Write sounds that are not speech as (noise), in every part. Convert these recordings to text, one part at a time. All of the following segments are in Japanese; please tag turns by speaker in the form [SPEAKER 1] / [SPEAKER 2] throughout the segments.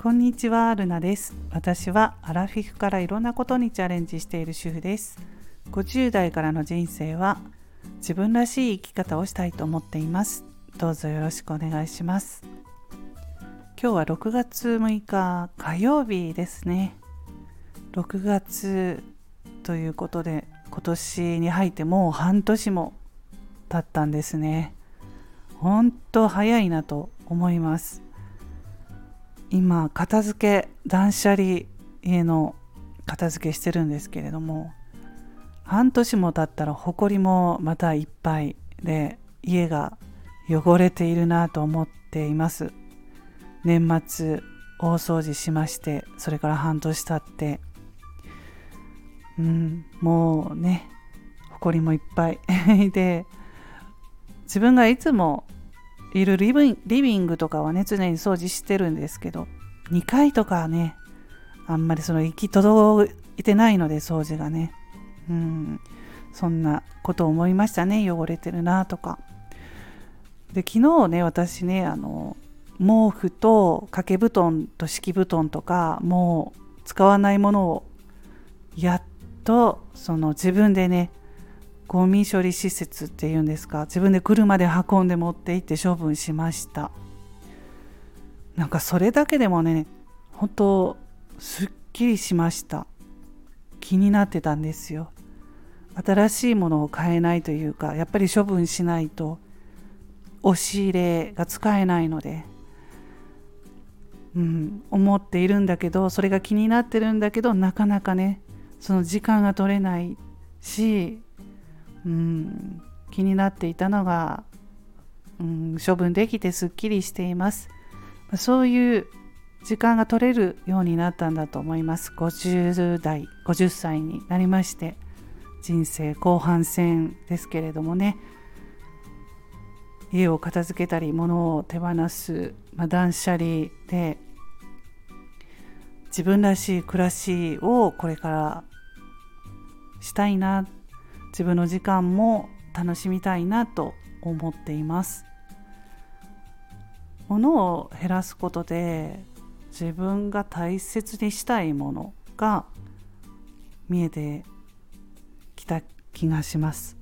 [SPEAKER 1] こんにちは、ルナです。私はアラフィフからいろんなことにチャレンジしている主婦です。50代からの人生は自分らしい生き方をしたいと思っています。どうぞよろしくお願いします。今日は6月6日火曜日ですね。6月ということで今年に入ってもう半年も経ったんですね。本当早いなと思います。今片付け断捨離家の片付けしてるんですけれども半年も経ったら埃もまたいっぱいで家が汚れているなと思っています。年末大掃除しましてそれから半年経ってうんもうね埃もいっぱい (laughs) で自分がいつもいるリビングとかはね常に掃除してるんですけど2階とかはねあんまりその行き届いてないので掃除がね。うん。そんなこと思いましたね。汚れてるなとか。で昨日ね私ねあの毛布と掛け布団と敷布団とかもう使わないものをやっとその自分でねゴミ処理施設っていうんですか自分で車で運んで持って行って処分しました。なんかそれだけでもね本当すっきりしました。気になってたんですよ。新しいものを買えないというかやっぱり処分しないと押し入れが使えないのでうん、思っているんだけどそれが気になってるんだけどなかなかねその時間が取れないしうん。気になっていたのが、うん、処分できてすっきりしています。そういう時間が取れるようになったんだと思います。50代50歳になりまして人生後半戦ですけれどもね。家を片付けたり物を手放す、まあ、断捨離で自分らしい暮らしをこれからしたいな自分の時間も楽しみたいなと思っています。物を減らすことで自分が大切にしたいものが見えてきた気がします。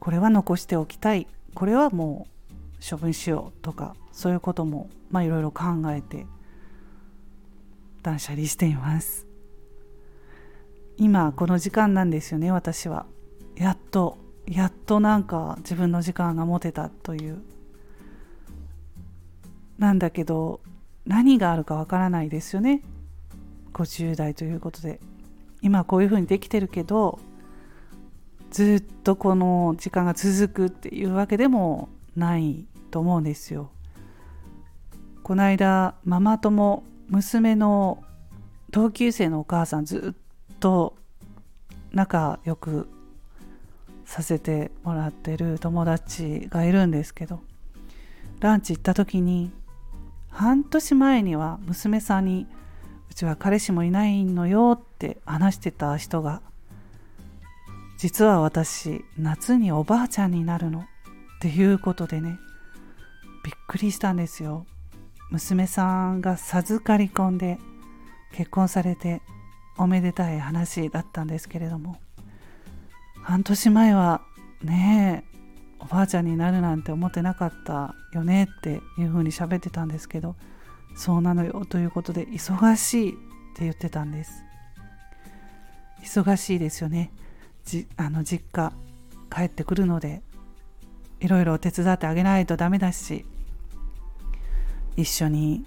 [SPEAKER 1] これは残しておきたい。これはもう処分しようとかそういうこともまあいろいろ考えて断捨離しています。今この時間なんですよね私は。となんか自分の時間が持てたという。なんだけど何があるかわからないですよね。50代ということで。今こういうふうにできてるけどずっとこの時間が続くっていうわけでもないと思うんですよ。この間ママ友娘の同級生のお母さんずっと仲良くさせてもらってる友達がいるんですけどランチ行った時に半年前には娘さんにうちは彼氏もいないのよって話してた人が実は私夏におばあちゃんになるのっていうことでねびっくりしたんですよ。娘さんが授かり婚で結婚されておめでたい話だったんですけれども。半年前はねえおばあちゃんになるなんて思ってなかったよねっていうふうに喋ってたんですけどそうなのよということで忙しいって言ってたんです。忙しいですよね。じあの実家帰ってくるのでいろいろ手伝ってあげないとダメだし一緒に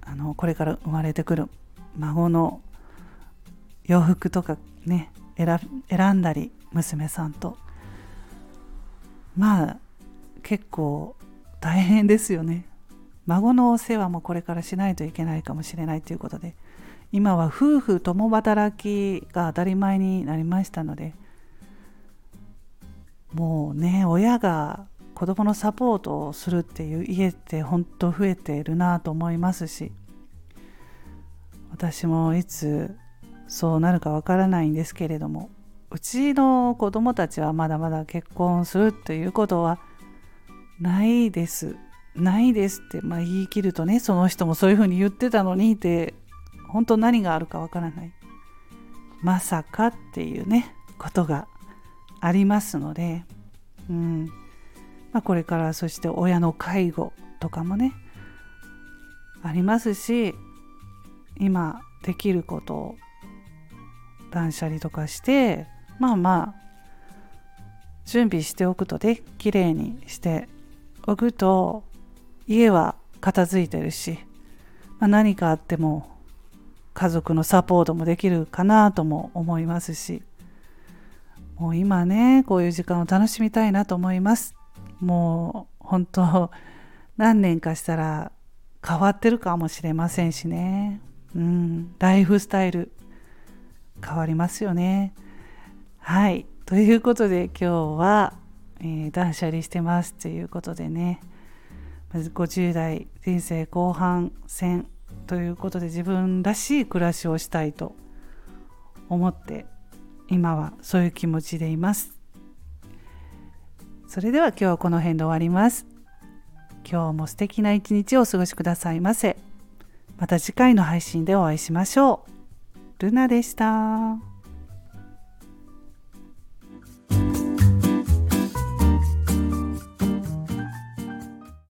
[SPEAKER 1] あのこれから生まれてくる孫の洋服とかね選んだり娘さんと。まあ結構大変ですよね。孫のお世話もこれからしないといけないかもしれないということで。今は夫婦共働きが当たり前になりましたので。もうね親が子供のサポートをするっていう家って本当増えているなと思いますし。私もいつそうなるかわからないんですけれども。うちの子供たちはまだまだ結婚するということはないです。ないですって、まあ、言い切るとねその人もそういうふうに言ってたのにって本当何があるかわからない。まさかっていうねことがありますので、うん。まあ、これからそして親の介護とかもねありますし今できることを断捨離とかしてまあまあ準備しておくとね綺麗にしておくと家は片付いてるし、まあ、何かあっても家族のサポートもできるかなとも思いますしもう今ねこういう時間を楽しみたいなと思います。もう本当何年かしたら変わってるかもしれませんしねうんライフスタイル変わりますよねはい。ということで今日は、えー、断捨離してますということでね。まず50代人生後半戦ということで自分らしい暮らしをしたいと思って今はそういう気持ちでいます。それでは今日はこの辺で終わります。今日も素敵な一日をお過ごしくださいませ。また次回の配信でお会いしましょう。ルナでした。